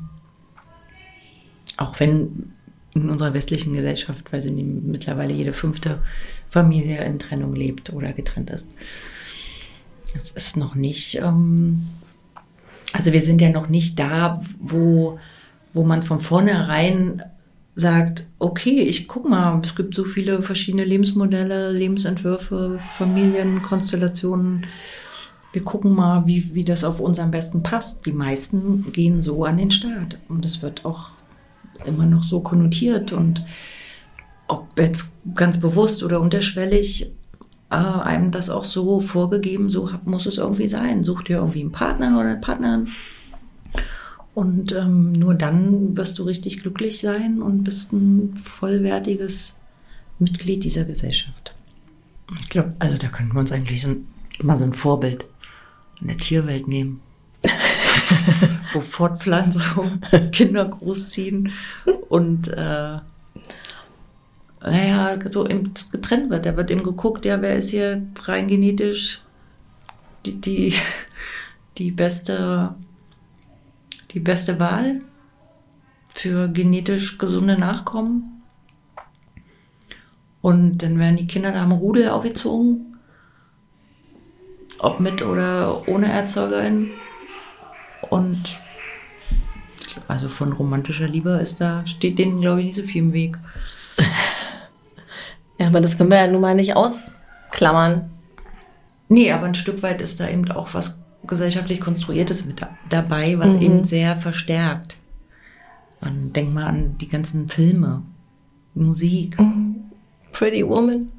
Auch wenn in unserer westlichen Gesellschaft, weil sie mittlerweile jede fünfte Familie in Trennung lebt oder getrennt ist. Es ist noch nicht, ähm, also wir sind ja noch nicht da, wo, wo man von vornherein sagt, okay, ich guck mal, es gibt so viele verschiedene Lebensmodelle, Lebensentwürfe, Familienkonstellationen. Wir gucken mal, wie, wie das auf uns am besten passt. Die meisten gehen so an den Start und es wird auch immer noch so konnotiert und ob jetzt ganz bewusst oder unterschwellig, äh, einem das auch so vorgegeben, so muss es irgendwie sein. Such dir irgendwie einen Partner oder eine Partnerin Und ähm, nur dann wirst du richtig glücklich sein und bist ein vollwertiges Mitglied dieser Gesellschaft. Ich glaube, also da könnten wir uns eigentlich so, mal so ein Vorbild in der Tierwelt nehmen. Wo Fortpflanzung, Kinder großziehen und äh, naja, so eben getrennt wird. Da wird eben geguckt, ja, wer ist hier rein genetisch die, die, die beste, die beste Wahl für genetisch gesunde Nachkommen. Und dann werden die Kinder da am Rudel aufgezogen. Ob mit oder ohne Erzeugerin. Und also von romantischer Liebe ist da, steht denen, glaube ich, nicht so viel im Weg. Ja, aber das können wir ja nun mal nicht ausklammern. Nee, aber ein Stück weit ist da eben auch was gesellschaftlich Konstruiertes mit dabei, was mhm. eben sehr verstärkt. Man denkt mal an die ganzen Filme, Musik. Mhm. Pretty Woman,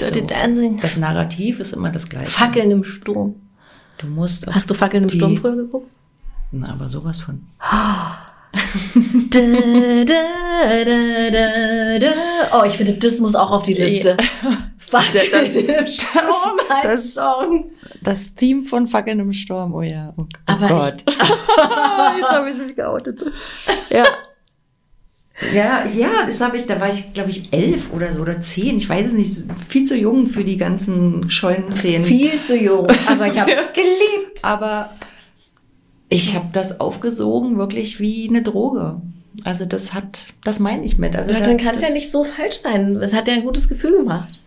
Dirty so, Dancing. Das Narrativ ist immer das gleiche. Fackeln im Sturm. Du musst. Hast du Fackeln im Sturm früher geguckt? Na, aber sowas von. da, da, da, oh, ich finde, das muss auch auf die Liste. Fackeln das, im Sturm das, Song. Das Theme von Fackeln im Sturm, oh ja. Oh, aber Gott. Jetzt habe ich mich geoutet. Ja. Ja, ja, das habe ich, da war ich, glaube ich, elf oder so oder zehn. Ich weiß es nicht, viel zu jung für die ganzen scheuen Szenen. Viel zu jung, aber ich habe es geliebt. Aber ich habe das aufgesogen, wirklich wie eine Droge. Also das hat, das meine ich mit. Also ja, dann kann es ja nicht so falsch sein. Es hat ja ein gutes Gefühl gemacht.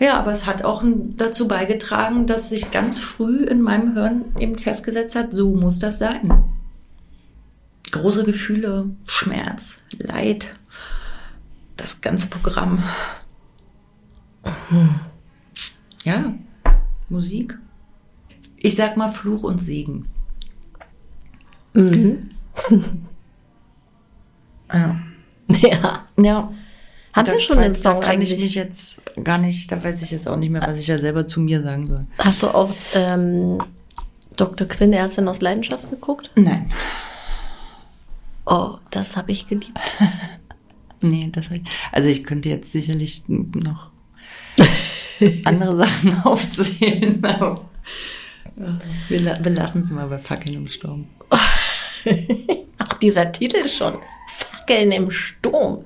Ja, aber es hat auch dazu beigetragen, dass sich ganz früh in meinem Hirn eben festgesetzt hat, so muss das sein. Große Gefühle, Schmerz, Leid, das ganze Programm. Ja, Musik. Ich sag mal Fluch und Segen. Mhm. ja. Ja. Ja. Hat er schon den Song da kann eigentlich? ich mich jetzt gar nicht, da weiß ich jetzt auch nicht mehr, was ich ja selber zu mir sagen soll. Hast du auch ähm, Dr. Quinn Ärztin aus Leidenschaft geguckt? Nein. Oh, das habe ich geliebt. nee, das ich, also ich könnte jetzt sicherlich noch andere Sachen aufzählen, aber wir, wir lassen es mal bei Fackeln im Sturm. Ach, dieser Titel schon. Fackeln im Sturm.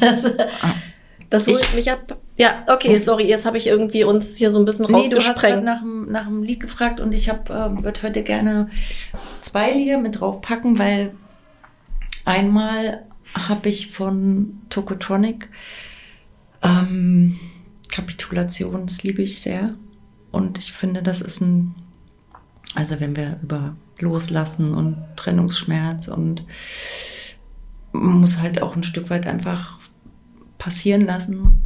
Das, das holt ich, mich ab. Ja, okay, sorry, jetzt habe ich irgendwie uns hier so ein bisschen nee, rausgesprengt. Du hast nach, nach dem Lied gefragt und ich äh, würde heute gerne zwei Lieder mit draufpacken, weil einmal habe ich von Tokotronic ähm, Kapitulation, das liebe ich sehr. Und ich finde, das ist ein, also wenn wir über Loslassen und Trennungsschmerz und muss halt auch ein Stück weit einfach passieren lassen.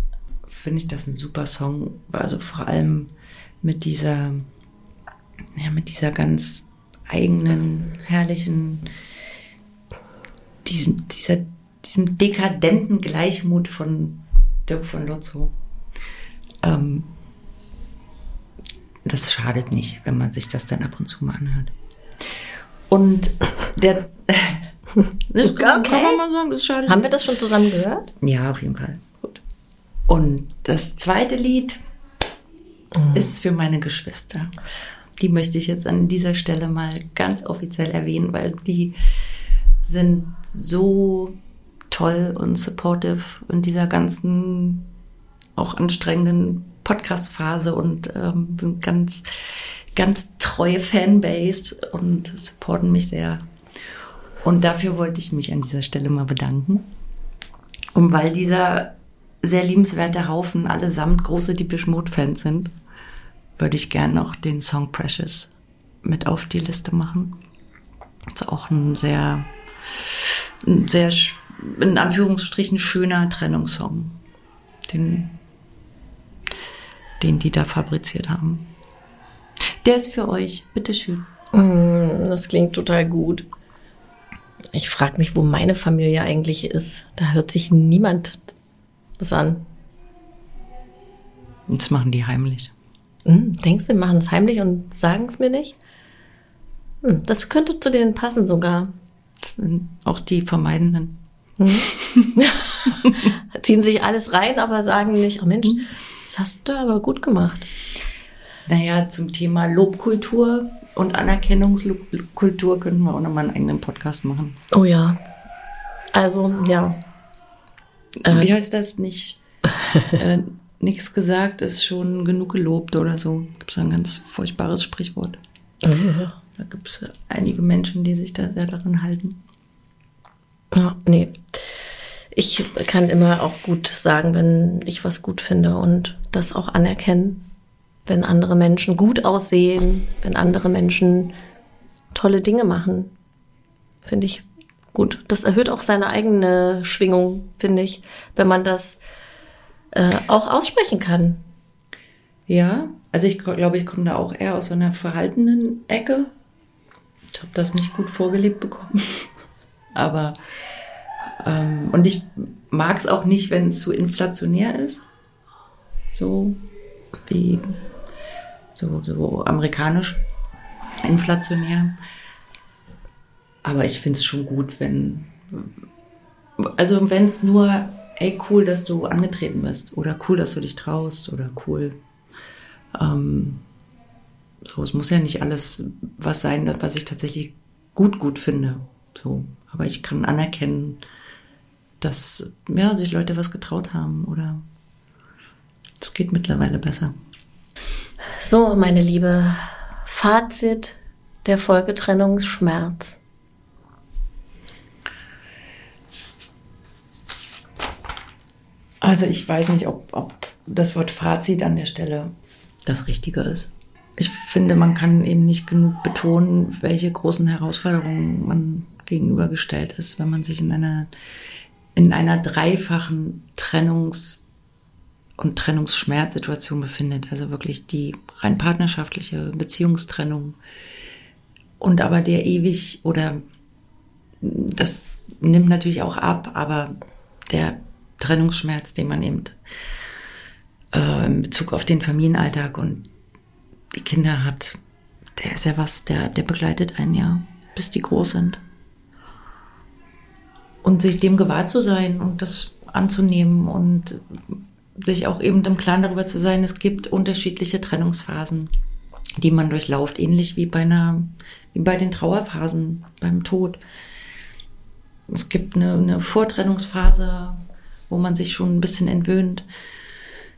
Finde ich das ein super Song. Also vor allem mit dieser, ja, mit dieser ganz eigenen, herrlichen, diesem, dieser, diesem dekadenten Gleichmut von Dirk von Lotzo. Ähm, das schadet nicht, wenn man sich das dann ab und zu mal anhört. Und der. Das okay. kann, kann man mal sagen, das schade. Haben wir das schon zusammen gehört? Ja, auf jeden Fall. Gut. Und das zweite Lied mhm. ist für meine Geschwister. Die möchte ich jetzt an dieser Stelle mal ganz offiziell erwähnen, weil die sind so toll und supportive in dieser ganzen auch anstrengenden Podcast-Phase und ähm, sind ganz ganz treue Fanbase und supporten mich sehr. Und dafür wollte ich mich an dieser Stelle mal bedanken. Und weil dieser sehr liebenswerte Haufen allesamt große Deepish Mode Fans sind, würde ich gerne noch den Song Precious mit auf die Liste machen. Das ist auch ein sehr, ein sehr, in Anführungsstrichen schöner Trennungssong, den, den die da fabriziert haben. Der ist für euch. Bitteschön. Mm, das klingt total gut. Ich frage mich, wo meine Familie eigentlich ist. Da hört sich niemand das an. Das machen die heimlich. Hm, denkst du, die machen es heimlich und sagen es mir nicht? Hm, das könnte zu denen passen sogar. Das sind auch die Vermeidenden. Hm. Ziehen sich alles rein, aber sagen nicht, oh Mensch, das hast du aber gut gemacht. Naja, zum Thema Lobkultur und Anerkennungskultur könnten wir auch nochmal einen eigenen Podcast machen. Oh ja. Also, ja. Äh, Wie heißt das nicht? äh, nichts gesagt ist schon genug gelobt oder so. Gibt es ein ganz furchtbares Sprichwort. Oh, ja. Da gibt es einige Menschen, die sich da sehr daran halten. Ja, nee. Ich kann immer auch gut sagen, wenn ich was gut finde und das auch anerkennen. Wenn andere Menschen gut aussehen, wenn andere Menschen tolle Dinge machen, finde ich gut. Das erhöht auch seine eigene Schwingung, finde ich, wenn man das äh, auch aussprechen kann. Ja, also ich glaube, ich komme da auch eher aus so einer verhaltenen Ecke. Ich habe das nicht gut vorgelebt bekommen. Aber ähm, und ich mag es auch nicht, wenn es zu inflationär ist. So wie so, so amerikanisch inflationär. Aber ich finde es schon gut, wenn, also wenn es nur, ey, cool, dass du angetreten bist oder cool, dass du dich traust oder cool. Ähm, so, es muss ja nicht alles was sein, was ich tatsächlich gut, gut finde. So, aber ich kann anerkennen, dass ja, sich Leute was getraut haben oder es geht mittlerweile besser. So, meine Liebe, Fazit der Folge Trennungsschmerz. Also ich weiß nicht, ob, ob das Wort Fazit an der Stelle das Richtige ist. Ich finde, man kann eben nicht genug betonen, welche großen Herausforderungen man gegenübergestellt ist, wenn man sich in einer, in einer dreifachen Trennungs- und Trennungsschmerzsituation befindet. Also wirklich die rein partnerschaftliche Beziehungstrennung. Und aber der ewig oder das nimmt natürlich auch ab, aber der Trennungsschmerz, den man eben äh, in Bezug auf den Familienalltag und die Kinder hat, der ist ja was, der, der begleitet einen ja, bis die groß sind. Und sich dem gewahr zu sein und das anzunehmen und sich auch eben im Klaren darüber zu sein, es gibt unterschiedliche Trennungsphasen, die man durchlauft, ähnlich wie bei einer, wie bei den Trauerphasen beim Tod. Es gibt eine, eine Vortrennungsphase, wo man sich schon ein bisschen entwöhnt.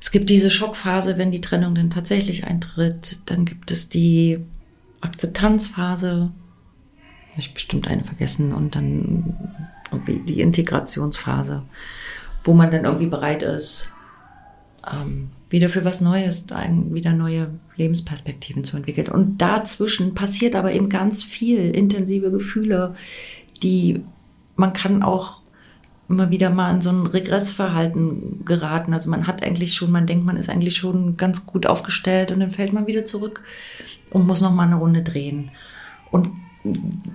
Es gibt diese Schockphase, wenn die Trennung dann tatsächlich eintritt. Dann gibt es die Akzeptanzphase. Ich bestimmt eine vergessen und dann irgendwie die Integrationsphase, wo man dann irgendwie bereit ist, ähm, wieder für was Neues, wieder neue Lebensperspektiven zu entwickeln. Und dazwischen passiert aber eben ganz viel intensive Gefühle, die man kann auch immer wieder mal in so ein Regressverhalten geraten. Also man hat eigentlich schon, man denkt, man ist eigentlich schon ganz gut aufgestellt und dann fällt man wieder zurück und muss noch mal eine Runde drehen. Und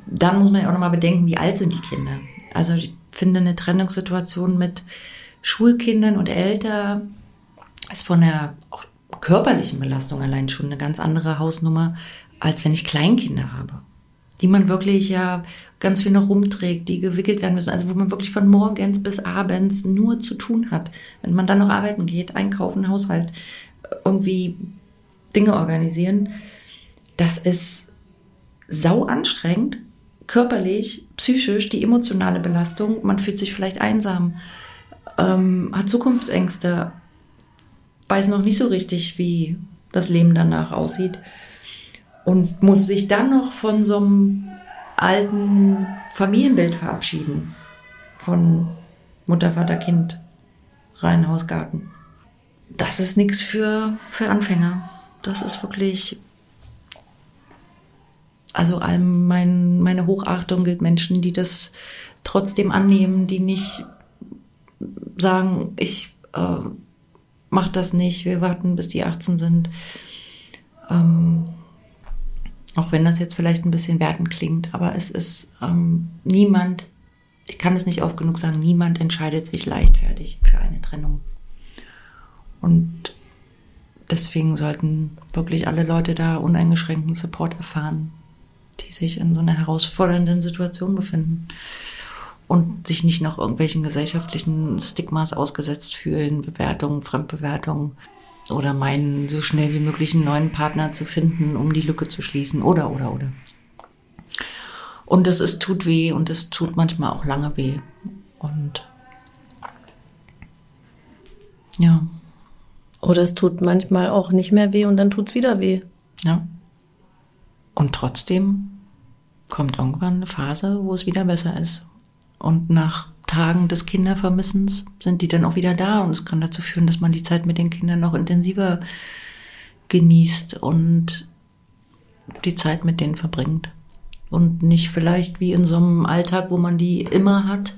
dann muss man ja auch noch mal bedenken, wie alt sind die Kinder. Also ich finde eine Trennungssituation mit Schulkindern und älter ist von der auch körperlichen Belastung allein schon eine ganz andere Hausnummer, als wenn ich Kleinkinder habe. Die man wirklich ja ganz viel noch rumträgt, die gewickelt werden müssen. Also wo man wirklich von morgens bis abends nur zu tun hat. Wenn man dann noch arbeiten geht, einkaufen, Haushalt, irgendwie Dinge organisieren. Das ist sau anstrengend, körperlich, psychisch, die emotionale Belastung. Man fühlt sich vielleicht einsam, ähm, hat Zukunftsängste, weiß noch nicht so richtig, wie das Leben danach aussieht und muss sich dann noch von so einem alten Familienbild verabschieden. Von Mutter, Vater, Kind, Reihenhaus, Garten. Das ist nichts für, für Anfänger. Das ist wirklich, also allem mein, meine Hochachtung gilt Menschen, die das trotzdem annehmen, die nicht sagen, ich äh, mach das nicht, wir warten, bis die 18 sind. Ähm, auch wenn das jetzt vielleicht ein bisschen wertend klingt, aber es ist ähm, niemand, ich kann es nicht oft genug sagen, niemand entscheidet sich leichtfertig für eine Trennung. Und deswegen sollten wirklich alle Leute da uneingeschränkten Support erfahren, die sich in so einer herausfordernden Situation befinden und sich nicht noch irgendwelchen gesellschaftlichen Stigmas ausgesetzt fühlen, Bewertungen, Fremdbewertungen oder meinen, so schnell wie möglich einen neuen Partner zu finden, um die Lücke zu schließen oder, oder, oder. Und es ist, tut weh und es tut manchmal auch lange weh. Und ja. Oder es tut manchmal auch nicht mehr weh und dann tut es wieder weh. Ja. Und trotzdem kommt irgendwann eine Phase, wo es wieder besser ist. Und nach Tagen des Kindervermissens sind die dann auch wieder da und es kann dazu führen, dass man die Zeit mit den Kindern noch intensiver genießt und die Zeit mit denen verbringt. Und nicht vielleicht wie in so einem Alltag, wo man die immer hat.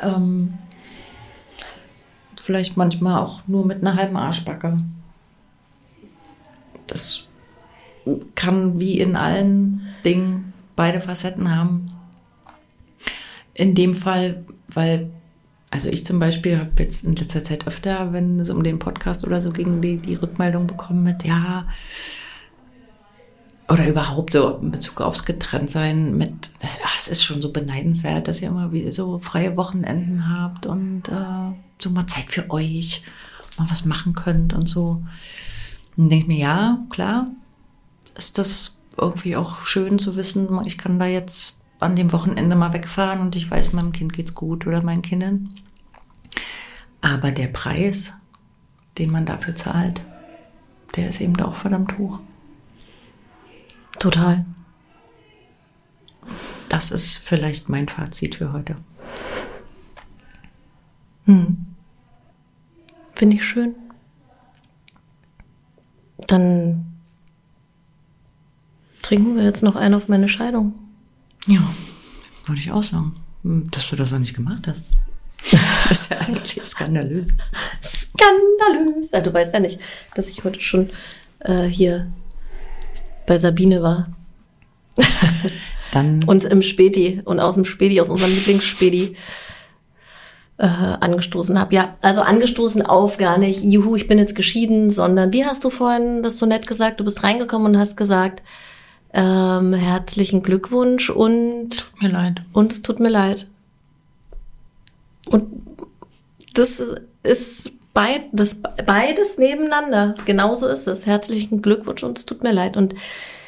Ähm, vielleicht manchmal auch nur mit einer halben Arschbacke. Das kann wie in allen Dingen beide Facetten haben. In dem Fall, weil, also ich zum Beispiel habe jetzt in letzter Zeit öfter, wenn es um den Podcast oder so ging, die, die Rückmeldung bekommen mit, ja, oder überhaupt so in Bezug aufs Getrenntsein mit, das, ach, es ist schon so beneidenswert, dass ihr immer wieder so freie Wochenenden habt und äh, so mal Zeit für euch, mal was machen könnt und so. Und denke ich mir, ja, klar, ist das irgendwie auch schön zu wissen, ich kann da jetzt an dem Wochenende mal wegfahren und ich weiß, meinem Kind geht's gut oder meinen Kindern. Aber der Preis, den man dafür zahlt, der ist eben auch verdammt hoch. Total. Das ist vielleicht mein Fazit für heute. Hm. Finde ich schön. Dann trinken wir jetzt noch einen auf meine Scheidung. Ja, würde ich auch sagen. Hm, dass du das noch nicht gemacht hast. Das ist ja eigentlich skandalös. Skandalös. Ja, du weißt ja nicht, dass ich heute schon äh, hier bei Sabine war. Dann und im Späti und aus dem Späti, aus unserem Lieblingsspäti äh, angestoßen habe. Ja, also angestoßen auf gar nicht, juhu, ich bin jetzt geschieden, sondern wie hast du vorhin das so nett gesagt? Du bist reingekommen und hast gesagt, ähm, herzlichen Glückwunsch und tut mir leid. Und es tut mir leid. Und das ist beid, das beides nebeneinander. Genauso ist es. Herzlichen Glückwunsch und es tut mir leid. Und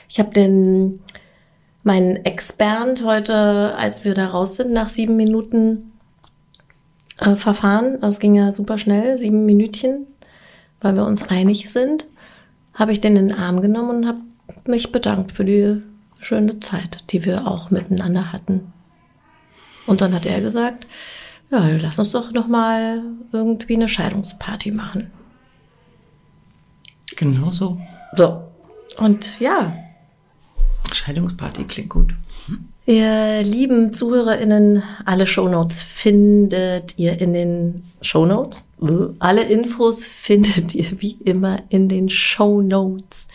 ich habe den meinen Ex-Bernd heute, als wir da raus sind, nach sieben Minuten äh, verfahren. Es ging ja super schnell, sieben Minütchen, weil wir uns einig sind, habe ich den in den Arm genommen und habe mich bedankt für die schöne Zeit, die wir auch miteinander hatten. Und dann hat er gesagt, ja, lass uns doch noch mal irgendwie eine Scheidungsparty machen. Genau so. So. Und ja. Scheidungsparty klingt gut. Ihr lieben ZuhörerInnen, alle Shownotes findet ihr in den Shownotes. Alle Infos findet ihr wie immer in den Shownotes.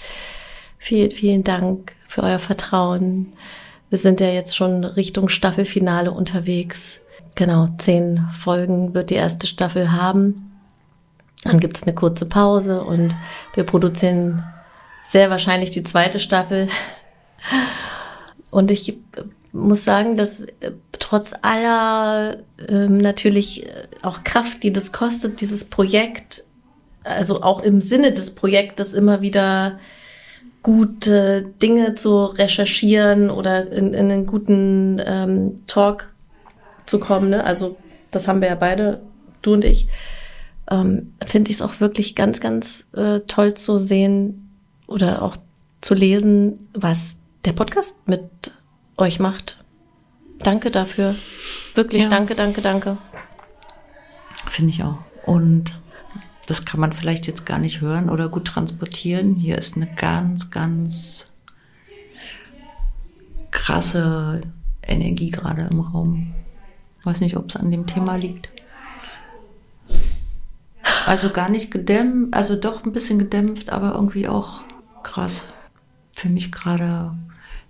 Vielen, vielen Dank für euer Vertrauen. Wir sind ja jetzt schon Richtung Staffelfinale unterwegs. Genau, zehn Folgen wird die erste Staffel haben. Dann gibt es eine kurze Pause und wir produzieren sehr wahrscheinlich die zweite Staffel. Und ich muss sagen, dass äh, trotz aller ähm, natürlich äh, auch Kraft, die das kostet, dieses Projekt, also auch im Sinne des Projektes immer wieder gute Dinge zu recherchieren oder in, in einen guten ähm, Talk zu kommen. Ne? Also das haben wir ja beide, du und ich. Ähm, Finde ich es auch wirklich ganz, ganz äh, toll zu sehen oder auch zu lesen, was der Podcast mit euch macht. Danke dafür. Wirklich, ja. danke, danke, danke. Finde ich auch. Und das kann man vielleicht jetzt gar nicht hören oder gut transportieren. Hier ist eine ganz, ganz krasse Energie gerade im Raum. Weiß nicht, ob es an dem Thema liegt. Also gar nicht gedämpft, also doch ein bisschen gedämpft, aber irgendwie auch krass. Für mich gerade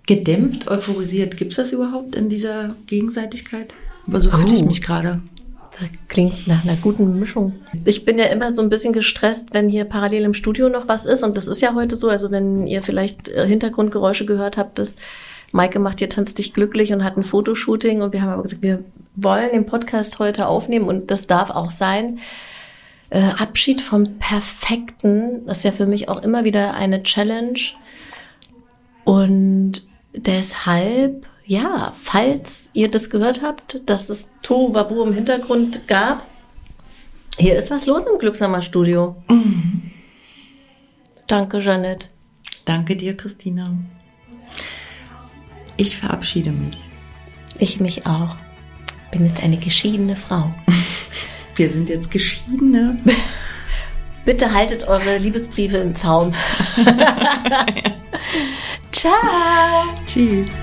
gedämpft, euphorisiert. Gibt es das überhaupt in dieser Gegenseitigkeit? Aber so fühle ich oh. mich gerade. Klingt nach einer guten Mischung. Ich bin ja immer so ein bisschen gestresst, wenn hier parallel im Studio noch was ist. Und das ist ja heute so. Also wenn ihr vielleicht äh, Hintergrundgeräusche gehört habt, das Maike macht hier Tanz dich glücklich und hat ein Fotoshooting und wir haben aber gesagt, wir wollen den Podcast heute aufnehmen und das darf auch sein. Äh, Abschied vom Perfekten, das ist ja für mich auch immer wieder eine Challenge. Und deshalb, ja, falls ihr das gehört habt, dass es Tohuwabu im Hintergrund gab, hier ist was los im Glücksamer Studio. Mhm. Danke, Jeanette. Danke dir, Christina. Ich verabschiede mich. Ich mich auch. Bin jetzt eine geschiedene Frau. Wir sind jetzt Geschiedene. Bitte haltet eure Liebesbriefe im Zaum. Ciao. Tschüss.